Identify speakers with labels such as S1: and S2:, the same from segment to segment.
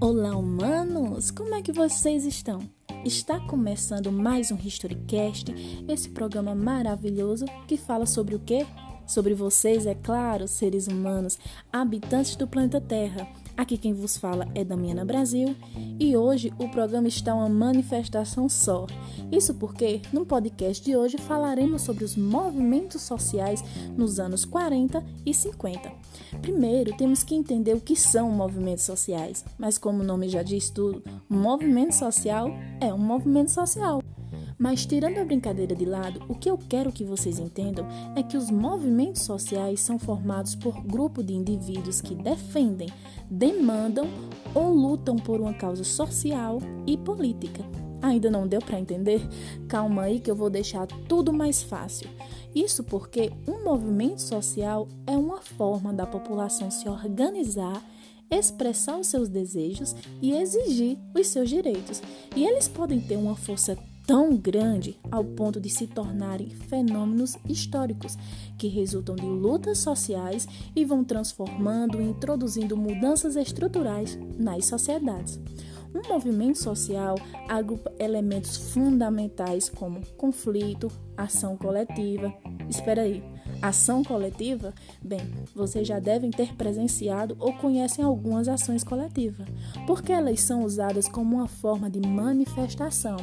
S1: Olá, humanos! Como é que vocês estão? Está começando mais um Historycast, esse programa maravilhoso que fala sobre o quê? Sobre vocês, é claro, seres humanos, habitantes do planeta Terra. Aqui quem vos fala é Damiana Brasil e hoje o programa está uma manifestação só. Isso porque no podcast de hoje falaremos sobre os movimentos sociais nos anos 40 e 50. Primeiro, temos que entender o que são movimentos sociais, mas como o nome já diz tudo, movimento social é um movimento social. Mas tirando a brincadeira de lado, o que eu quero que vocês entendam é que os movimentos sociais são formados por grupo de indivíduos que defendem, demandam ou lutam por uma causa social e política. Ainda não deu para entender? Calma aí que eu vou deixar tudo mais fácil. Isso porque um movimento social é uma forma da população se organizar expressar os seus desejos e exigir os seus direitos. E eles podem ter uma força tão grande ao ponto de se tornarem fenômenos históricos que resultam de lutas sociais e vão transformando e introduzindo mudanças estruturais nas sociedades. Um movimento social agrupa elementos fundamentais como conflito, ação coletiva. Espera aí, ação coletiva? Bem, vocês já devem ter presenciado ou conhecem algumas ações coletivas, porque elas são usadas como uma forma de manifestação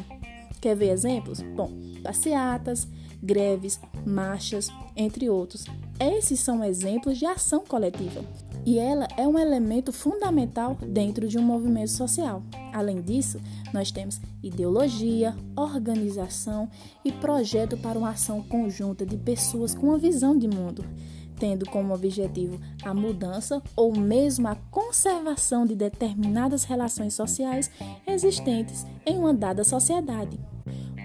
S1: Quer ver exemplos? Bom, passeatas, greves, marchas, entre outros. Esses são exemplos de ação coletiva e ela é um elemento fundamental dentro de um movimento social. Além disso, nós temos ideologia, organização e projeto para uma ação conjunta de pessoas com uma visão de mundo, tendo como objetivo a mudança ou mesmo a conservação de determinadas relações sociais existentes em uma dada sociedade.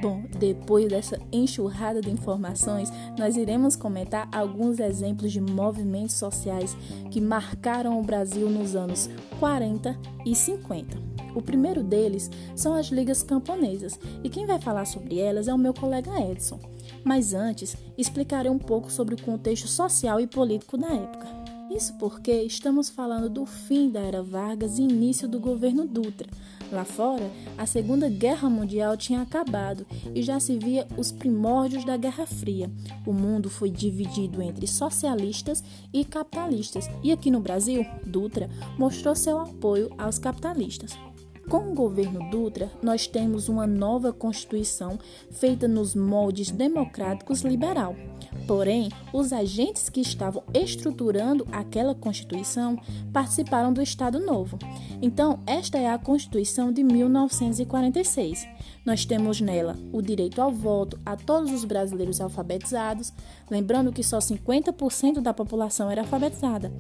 S1: Bom, depois dessa enxurrada de informações, nós iremos comentar alguns exemplos de movimentos sociais que marcaram o Brasil nos anos 40 e 50. O primeiro deles são as ligas camponesas, e quem vai falar sobre elas é o meu colega Edson. Mas antes, explicarei um pouco sobre o contexto social e político da época. Isso porque estamos falando do fim da era Vargas e início do governo Dutra. Lá fora, a Segunda Guerra Mundial tinha acabado e já se via os primórdios da Guerra Fria. O mundo foi dividido entre socialistas e capitalistas, e aqui no Brasil, Dutra mostrou seu apoio aos capitalistas. Com o governo Dutra, nós temos uma nova Constituição feita nos moldes democráticos liberal. Porém, os agentes que estavam estruturando aquela Constituição participaram do Estado Novo. Então, esta é a Constituição de 1946. Nós temos nela o direito ao voto a todos os brasileiros alfabetizados, lembrando que só 50% da população era alfabetizada.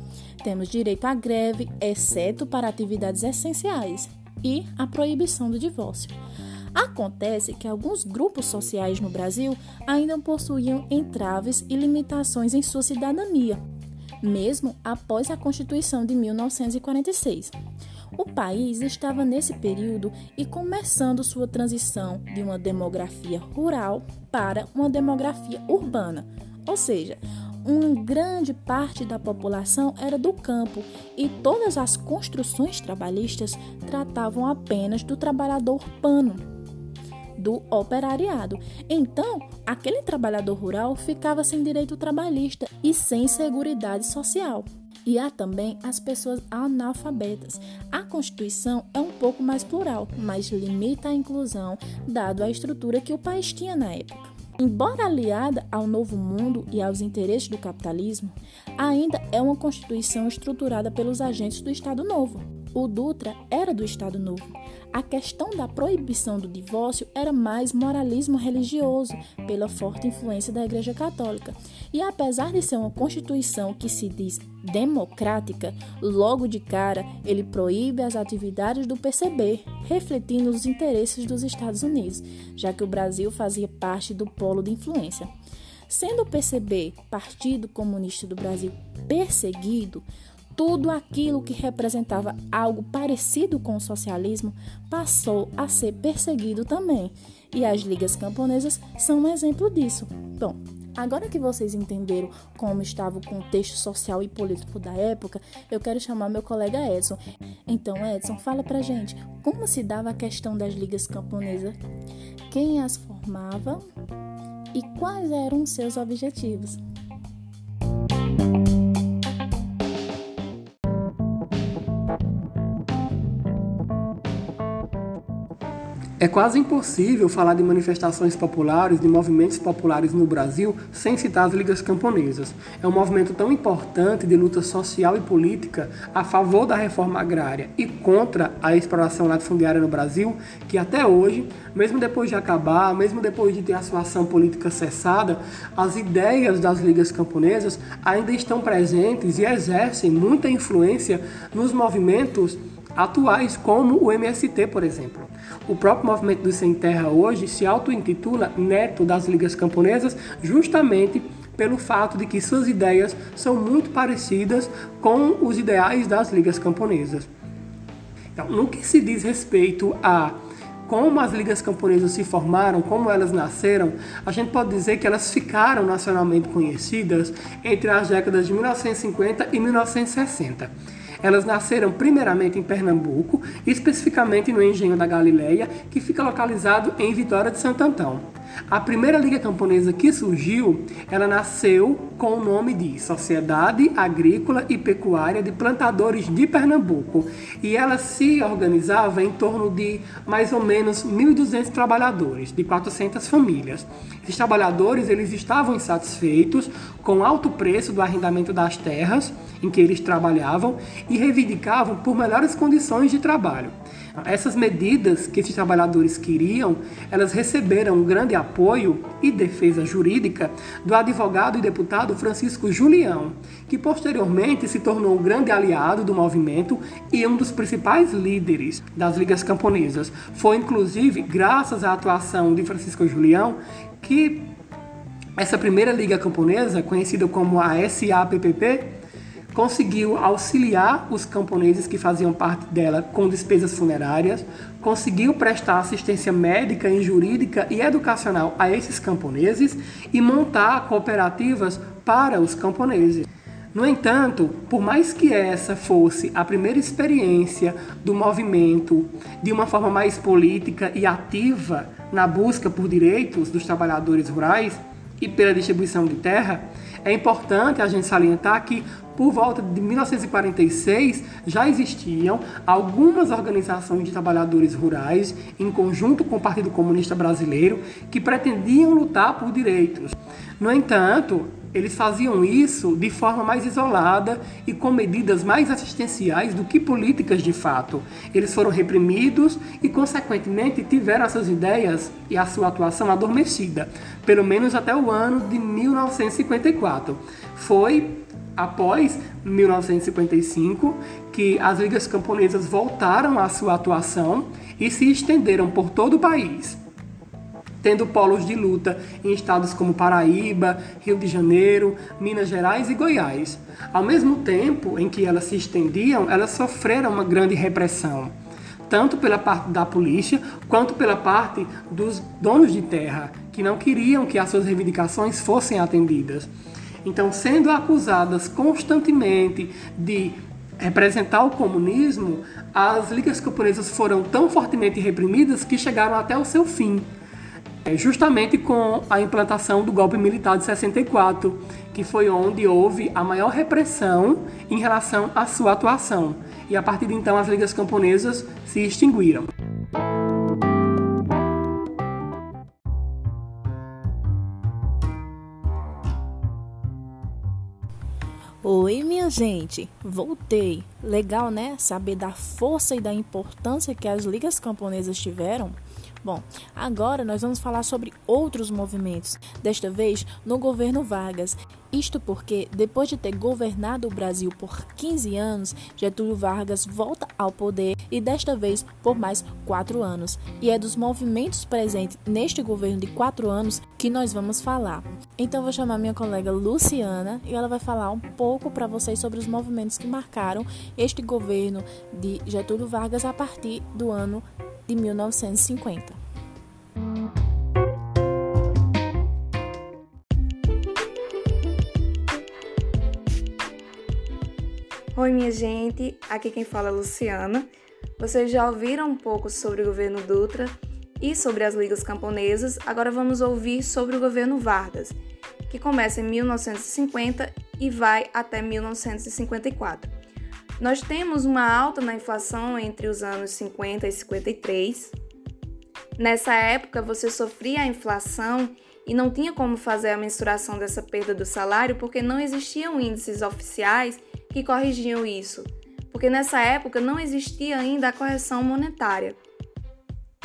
S1: Temos direito à greve, exceto para atividades essenciais e a proibição do divórcio. Acontece que alguns grupos sociais no Brasil ainda possuíam entraves e limitações em sua cidadania, mesmo após a Constituição de 1946. O país estava nesse período e começando sua transição de uma demografia rural para uma demografia urbana, ou seja, uma grande parte da população era do campo e todas as construções trabalhistas tratavam apenas do trabalhador urbano, do operariado. Então, aquele trabalhador rural ficava sem direito trabalhista e sem seguridade social. E há também as pessoas analfabetas. A Constituição é um pouco mais plural, mas limita a inclusão, dado a estrutura que o país tinha na época. Embora aliada ao novo mundo e aos interesses do capitalismo, ainda é uma constituição estruturada pelos agentes do Estado Novo. O Dutra era do Estado Novo. A questão da proibição do divórcio era mais moralismo religioso, pela forte influência da Igreja Católica. E apesar de ser uma constituição que se diz democrática, logo de cara ele proíbe as atividades do PCB, refletindo os interesses dos Estados Unidos, já que o Brasil fazia parte do polo de influência. Sendo o PCB, Partido Comunista do Brasil, perseguido, tudo aquilo que representava algo parecido com o socialismo passou a ser perseguido também. E as ligas camponesas são um exemplo disso. Bom, Agora que vocês entenderam como estava o contexto social e político da época, eu quero chamar meu colega Edson. Então, Edson, fala pra gente como se dava a questão das ligas camponesas, quem as formava e quais eram seus objetivos.
S2: É quase impossível falar de manifestações populares, de movimentos populares no Brasil, sem citar as ligas camponesas. É um movimento tão importante de luta social e política a favor da reforma agrária e contra a exploração latifundiária no Brasil, que até hoje, mesmo depois de acabar, mesmo depois de ter a sua ação política cessada, as ideias das ligas camponesas ainda estão presentes e exercem muita influência nos movimentos atuais, como o MST, por exemplo. O próprio movimento do Sem Terra hoje se auto-intitula neto das ligas camponesas, justamente pelo fato de que suas ideias são muito parecidas com os ideais das ligas camponesas. Então, no que se diz respeito a como as ligas camponesas se formaram, como elas nasceram, a gente pode dizer que elas ficaram nacionalmente conhecidas entre as décadas de 1950 e 1960. Elas nasceram primeiramente em Pernambuco, especificamente no Engenho da Galileia, que fica localizado em Vitória de Santo Antão. A primeira liga camponesa que surgiu, ela nasceu com o nome de Sociedade Agrícola e Pecuária de Plantadores de Pernambuco, e ela se organizava em torno de mais ou menos 1.200 trabalhadores, de 400 famílias. Esses trabalhadores, eles estavam insatisfeitos com o alto preço do arrendamento das terras em que eles trabalhavam e reivindicavam por melhores condições de trabalho. Essas medidas que esses trabalhadores queriam, elas receberam um grande apoio e defesa jurídica do advogado e deputado Francisco Julião, que posteriormente se tornou um grande aliado do movimento e um dos principais líderes das ligas camponesas. Foi inclusive graças à atuação de Francisco Julião que essa primeira liga camponesa, conhecida como a SAPPP, conseguiu auxiliar os camponeses que faziam parte dela com despesas funerárias, conseguiu prestar assistência médica e jurídica e educacional a esses camponeses e montar cooperativas para os camponeses. No entanto, por mais que essa fosse a primeira experiência do movimento de uma forma mais política e ativa na busca por direitos dos trabalhadores rurais e pela distribuição de terra, é importante a gente salientar que por volta de 1946 já existiam algumas organizações de trabalhadores rurais, em conjunto com o Partido Comunista Brasileiro, que pretendiam lutar por direitos. No entanto, eles faziam isso de forma mais isolada e com medidas mais assistenciais do que políticas de fato. Eles foram reprimidos e, consequentemente, tiveram suas ideias e a sua atuação adormecida, pelo menos até o ano de 1954. Foi após 1955 que as ligas camponesas voltaram à sua atuação e se estenderam por todo o país, tendo polos de luta em estados como Paraíba, Rio de Janeiro, Minas Gerais e Goiás. Ao mesmo tempo em que elas se estendiam, elas sofreram uma grande repressão, tanto pela parte da polícia quanto pela parte dos donos de terra, que não queriam que as suas reivindicações fossem atendidas. Então, sendo acusadas constantemente de representar o comunismo, as ligas camponesas foram tão fortemente reprimidas que chegaram até o seu fim. É, justamente com a implantação do golpe militar de 64, que foi onde houve a maior repressão em relação à sua atuação. E a partir de então as ligas camponesas se extinguiram.
S1: Gente, voltei. Legal, né? Saber da força e da importância que as ligas camponesas tiveram. Bom, agora nós vamos falar sobre outros movimentos, desta vez no governo Vargas. Isto porque, depois de ter governado o Brasil por 15 anos, Getúlio Vargas volta ao poder e desta vez por mais quatro anos. E é dos movimentos presentes neste governo de quatro anos que nós vamos falar. Então, vou chamar minha colega Luciana e ela vai falar um pouco para vocês sobre os movimentos que marcaram este governo de Getúlio Vargas a partir do ano de 1950.
S3: Oi, minha gente, aqui quem fala é Luciana. Vocês já ouviram um pouco sobre o governo Dutra e sobre as ligas camponesas, agora vamos ouvir sobre o governo Vargas, que começa em 1950 e vai até 1954. Nós temos uma alta na inflação entre os anos 50 e 53. Nessa época, você sofria a inflação e não tinha como fazer a mensuração dessa perda do salário porque não existiam índices oficiais que corrigiam isso. Porque nessa época não existia ainda a correção monetária.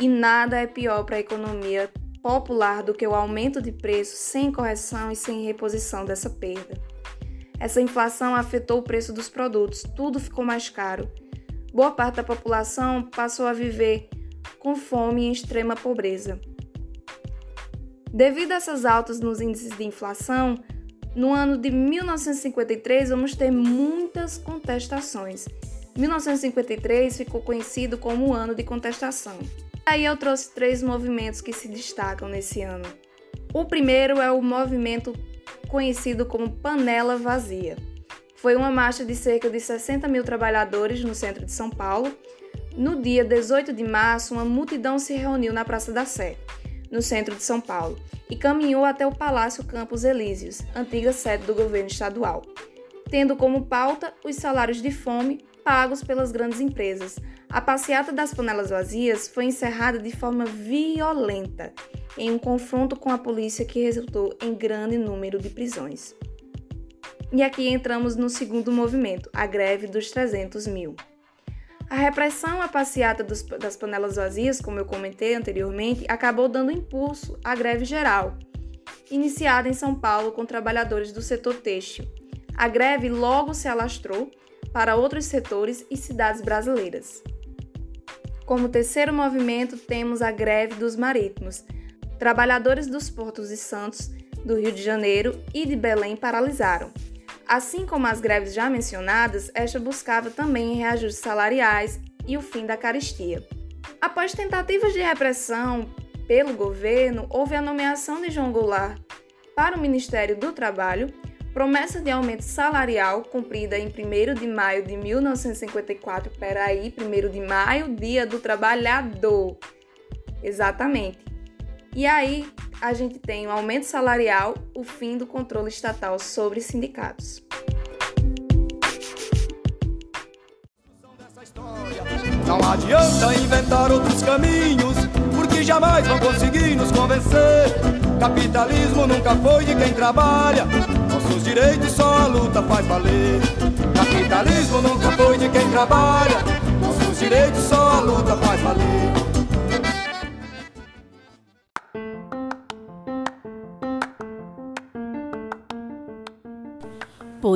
S3: E nada é pior para a economia popular do que o aumento de preços sem correção e sem reposição dessa perda. Essa inflação afetou o preço dos produtos, tudo ficou mais caro. Boa parte da população passou a viver com fome e extrema pobreza. Devido a essas altas nos índices de inflação, no ano de 1953 vamos ter muitas contestações. 1953 ficou conhecido como o ano de contestação. Aí eu trouxe três movimentos que se destacam nesse ano. O primeiro é o movimento conhecido como Panela Vazia. Foi uma marcha de cerca de 60 mil trabalhadores no centro de São Paulo. No dia 18 de março, uma multidão se reuniu na Praça da Sé, no centro de São Paulo, e caminhou até o Palácio Campos Elíseos, antiga sede do governo estadual, tendo como pauta os salários de fome pagos pelas grandes empresas. A passeata das panelas vazias foi encerrada de forma violenta em um confronto com a polícia que resultou em grande número de prisões. E aqui entramos no segundo movimento, a greve dos 300 mil. A repressão à passeata dos, das panelas vazias, como eu comentei anteriormente, acabou dando impulso à greve geral, iniciada em São Paulo com trabalhadores do setor têxtil. A greve logo se alastrou para outros setores e cidades brasileiras. Como terceiro movimento, temos a greve dos marítimos, Trabalhadores dos portos de Santos, do Rio de Janeiro e de Belém paralisaram. Assim como as greves já mencionadas, esta buscava também reajustes salariais e o fim da caristia. Após tentativas de repressão pelo governo, houve a nomeação de João Goulart para o Ministério do Trabalho, promessa de aumento salarial cumprida em 1 de maio de 1954. Peraí, 1 de maio, Dia do Trabalhador. Exatamente. E aí a gente tem o aumento salarial, o fim do controle estatal sobre sindicatos.
S4: Não adianta inventar outros caminhos, porque jamais vão conseguir nos convencer. Capitalismo nunca foi de quem trabalha, nossos direitos só a luta faz valer. Capitalismo nunca foi de quem trabalha, nossos direitos só a luta faz valer.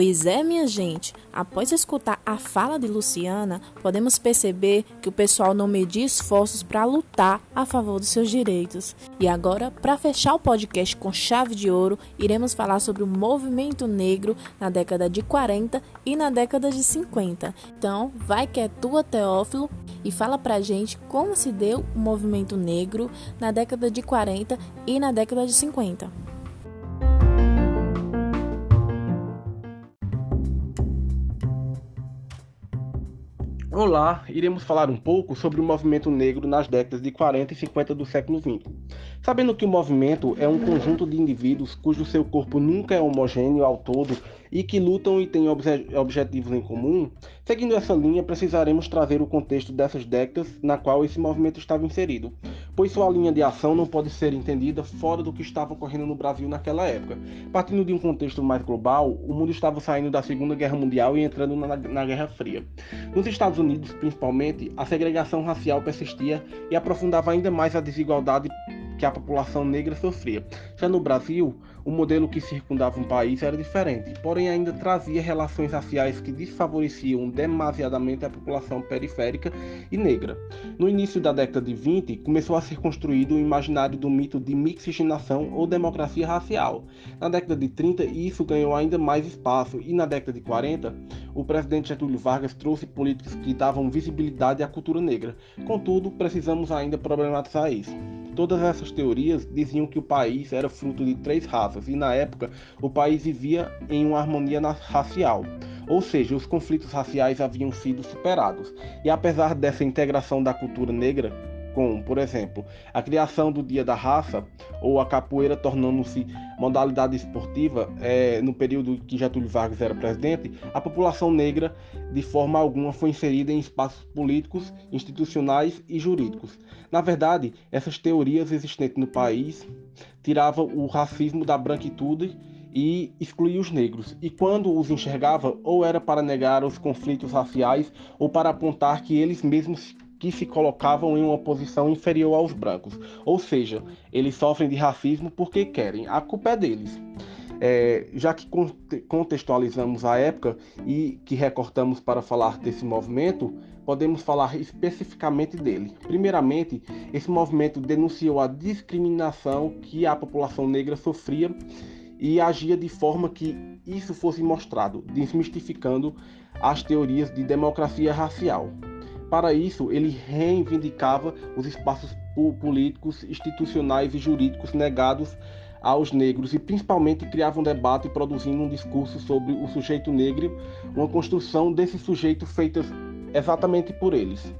S1: Pois é, minha gente, após escutar a fala de Luciana, podemos perceber que o pessoal não media esforços para lutar a favor dos seus direitos. E agora, para fechar o podcast com chave de ouro, iremos falar sobre o movimento negro na década de 40 e na década de 50. Então, vai que é tua, Teófilo, e fala pra gente como se deu o movimento negro na década de 40 e na década de 50.
S5: Olá, iremos falar um pouco sobre o movimento negro nas décadas de 40 e 50 do século XX. Sabendo que o movimento é um conjunto de indivíduos cujo seu corpo nunca é homogêneo ao todo e que lutam e têm obje objetivos em comum, seguindo essa linha, precisaremos trazer o contexto dessas décadas na qual esse movimento estava inserido, pois sua linha de ação não pode ser entendida fora do que estava ocorrendo no Brasil naquela época. Partindo de um contexto mais global, o mundo estava saindo da Segunda Guerra Mundial e entrando na, na Guerra Fria. Nos Estados Unidos, principalmente, a segregação racial persistia e aprofundava ainda mais a desigualdade que a população negra sofria. Já no Brasil, o modelo que circundava um país era diferente, porém ainda trazia relações raciais que desfavoreciam demasiadamente a população periférica e negra. No início da década de 20, começou a ser construído o imaginário do mito de mixigenação ou democracia racial. Na década de 30, isso ganhou ainda mais espaço, e na década de 40, o presidente Getúlio Vargas trouxe políticas que davam visibilidade à cultura negra. Contudo, precisamos ainda problematizar isso. Todas essas teorias diziam que o país era fruto de três raças e, na época, o país vivia em uma harmonia racial. ou seja, os conflitos raciais haviam sido superados. E apesar dessa integração da cultura negra, como, por exemplo, a criação do Dia da Raça ou a capoeira tornando-se modalidade esportiva é, no período que Getúlio Vargas era presidente, a população negra, de forma alguma, foi inserida em espaços políticos, institucionais e jurídicos. Na verdade, essas teorias existentes no país tiravam o racismo da branquitude e excluía os negros. E quando os enxergava, ou era para negar os conflitos raciais ou para apontar que eles mesmos que se colocavam em uma posição inferior aos brancos. Ou seja, eles sofrem de racismo porque querem. A culpa é deles. É, já que contextualizamos a época e que recortamos para falar desse movimento, podemos falar especificamente dele. Primeiramente, esse movimento denunciou a discriminação que a população negra sofria e agia de forma que isso fosse mostrado, desmistificando as teorias de democracia racial. Para isso, ele reivindicava os espaços políticos, institucionais e jurídicos negados aos negros e principalmente criava um debate produzindo um discurso sobre o sujeito negro, uma construção desse sujeito feita exatamente por eles.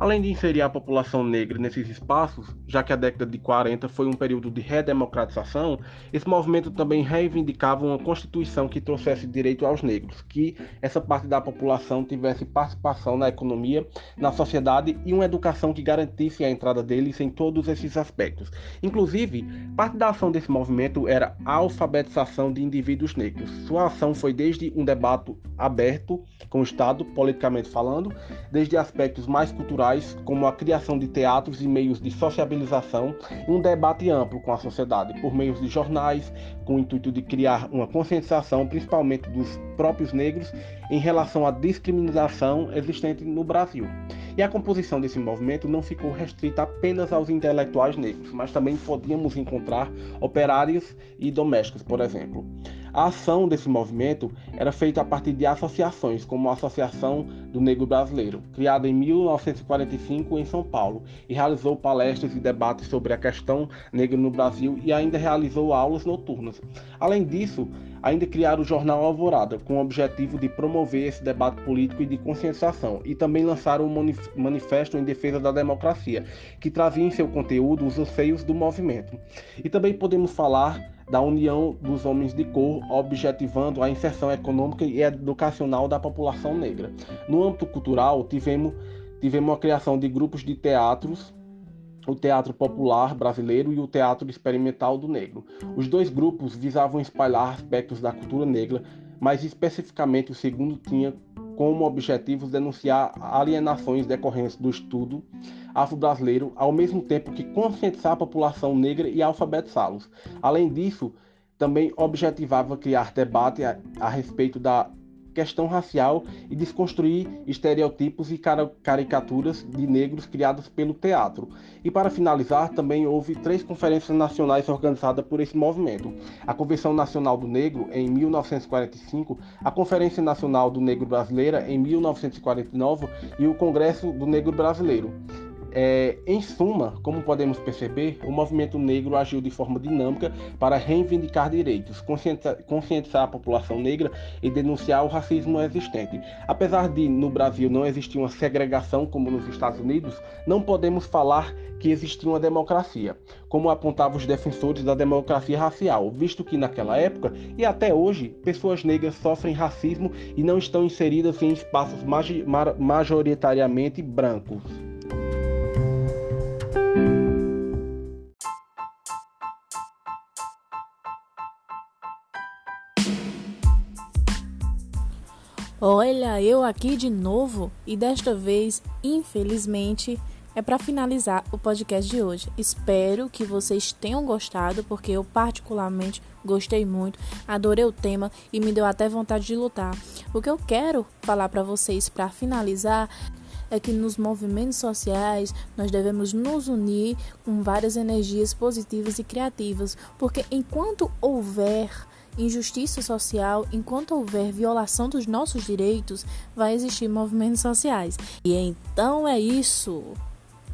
S5: Além de inserir a população negra nesses espaços, já que a década de 40 foi um período de redemocratização, esse movimento também reivindicava uma constituição que trouxesse direito aos negros, que essa parte da população tivesse participação na economia, na sociedade e uma educação que garantisse a entrada deles em todos esses aspectos. Inclusive, parte da ação desse movimento era a alfabetização de indivíduos negros. Sua ação foi desde um debate aberto com o Estado, politicamente falando, desde aspectos mais culturais como a criação de teatros e meios de sociabilização, e um debate amplo com a sociedade, por meio de jornais, com o intuito de criar uma conscientização, principalmente dos próprios negros, em relação à discriminação existente no Brasil. E a composição desse movimento não ficou restrita apenas aos intelectuais negros, mas também podíamos encontrar operários e domésticos, por exemplo. A ação desse movimento era feita a partir de associações, como a Associação do Negro Brasileiro, criada em 1945 em São Paulo, e realizou palestras e debates sobre a questão negra no Brasil e ainda realizou aulas noturnas. Além disso, ainda criaram o jornal Alvorada, com o objetivo de promover esse debate político e de conscientização, e também lançaram um manifesto em defesa da democracia, que trazia em seu conteúdo os anseios do movimento. E também podemos falar da união dos homens de cor, objetivando a inserção econômica e educacional da população negra. No âmbito cultural, tivemos, tivemos a criação de grupos de teatros o Teatro Popular Brasileiro e o Teatro Experimental do Negro. Os dois grupos visavam espalhar aspectos da cultura negra, mas especificamente o segundo tinha como objetivo denunciar alienações decorrentes do estudo afro-brasileiro, ao mesmo tempo que conscientizar a população negra e alfabetizá-los. Além disso, também objetivava criar debate a, a respeito da questão racial e desconstruir estereotipos e caricaturas de negros criados pelo teatro. E para finalizar, também houve três conferências nacionais organizadas por esse movimento: a Convenção Nacional do Negro em 1945, a Conferência Nacional do Negro Brasileira em 1949 e o Congresso do Negro Brasileiro. É, em suma, como podemos perceber, o movimento negro agiu de forma dinâmica para reivindicar direitos, conscientizar a população negra e denunciar o racismo existente. Apesar de no Brasil não existir uma segregação como nos Estados Unidos, não podemos falar que existia uma democracia, como apontavam os defensores da democracia racial, visto que naquela época e até hoje pessoas negras sofrem racismo e não estão inseridas em espaços majoritariamente brancos.
S1: Olha, eu aqui de novo e desta vez, infelizmente, é para finalizar o podcast de hoje. Espero que vocês tenham gostado, porque eu particularmente gostei muito, adorei o tema e me deu até vontade de lutar. O que eu quero falar para vocês para finalizar é que nos movimentos sociais nós devemos nos unir com várias energias positivas e criativas, porque enquanto houver injustiça social, enquanto houver violação dos nossos direitos, vai existir movimentos sociais. E então é isso.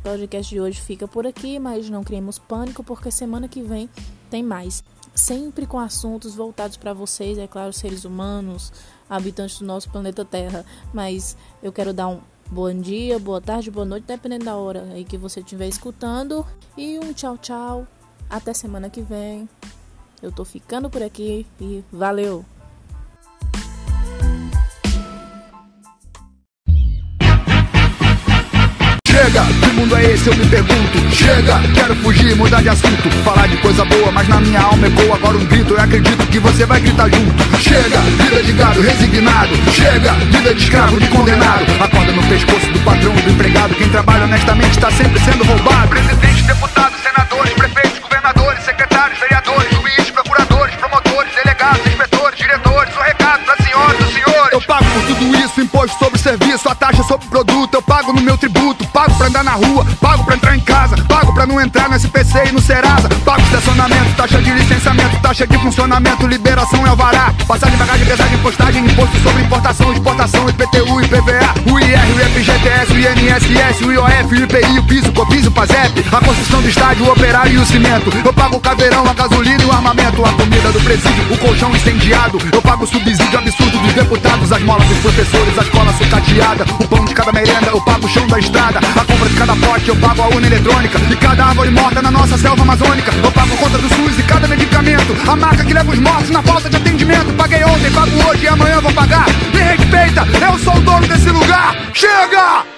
S1: podcast de hoje fica por aqui, mas não criemos pânico porque semana que vem tem mais. Sempre com assuntos voltados para vocês, é claro, seres humanos, habitantes do nosso planeta Terra. Mas eu quero dar um bom dia, boa tarde, boa noite, dependendo da hora aí que você estiver escutando. E um tchau, tchau. Até semana que vem. Eu tô ficando por aqui e valeu!
S6: Chega, que mundo é esse? Eu me pergunto. Chega, quero fugir, mudar de assunto. Falar de coisa boa, mas na minha alma ecoa agora um grito. Eu acredito que você vai gritar junto. Chega, vida de gado resignado. Chega, vida de escravo, de condenado. Acorda no pescoço do patrão, do empregado. Quem trabalha honestamente está sempre sendo roubado. Presidente, deputados, senadores, prefeitos, governadores, secretários, vereadores, diretores. O recado pra senhoras e senhores. Pago por tudo isso, imposto sobre serviço, a taxa sobre produto. Eu pago no meu tributo, pago pra andar na rua, pago pra entrar em casa, pago pra não entrar no SPC e no Serasa, pago estacionamento, taxa de licenciamento, taxa de funcionamento, liberação é alvará, passagem, bagagem, pesagem, postagem, imposto sobre importação, exportação, IPTU, IPVA, o IR, o FGTS, o INSS, o IOF, o IPI, o piso, copiso, o PASEP, a construção do estádio, o operário e o cimento, eu pago o caveirão, a gasolina e o armamento, a comida do presídio, o colchão incendiado, eu pago o subsídio absurdo dos deputados, as molas dos professores, a escola sucateada, o pão de cada merenda, eu pago o chão da estrada, a compra de cada pote, eu pago a urna eletrônica. E cada árvore morta na nossa selva amazônica. Eu pago conta do SUS e cada medicamento. A marca que leva os mortos na falta de atendimento. Paguei ontem, pago hoje e amanhã vou pagar. Me respeita, eu sou o dono desse lugar. Chega!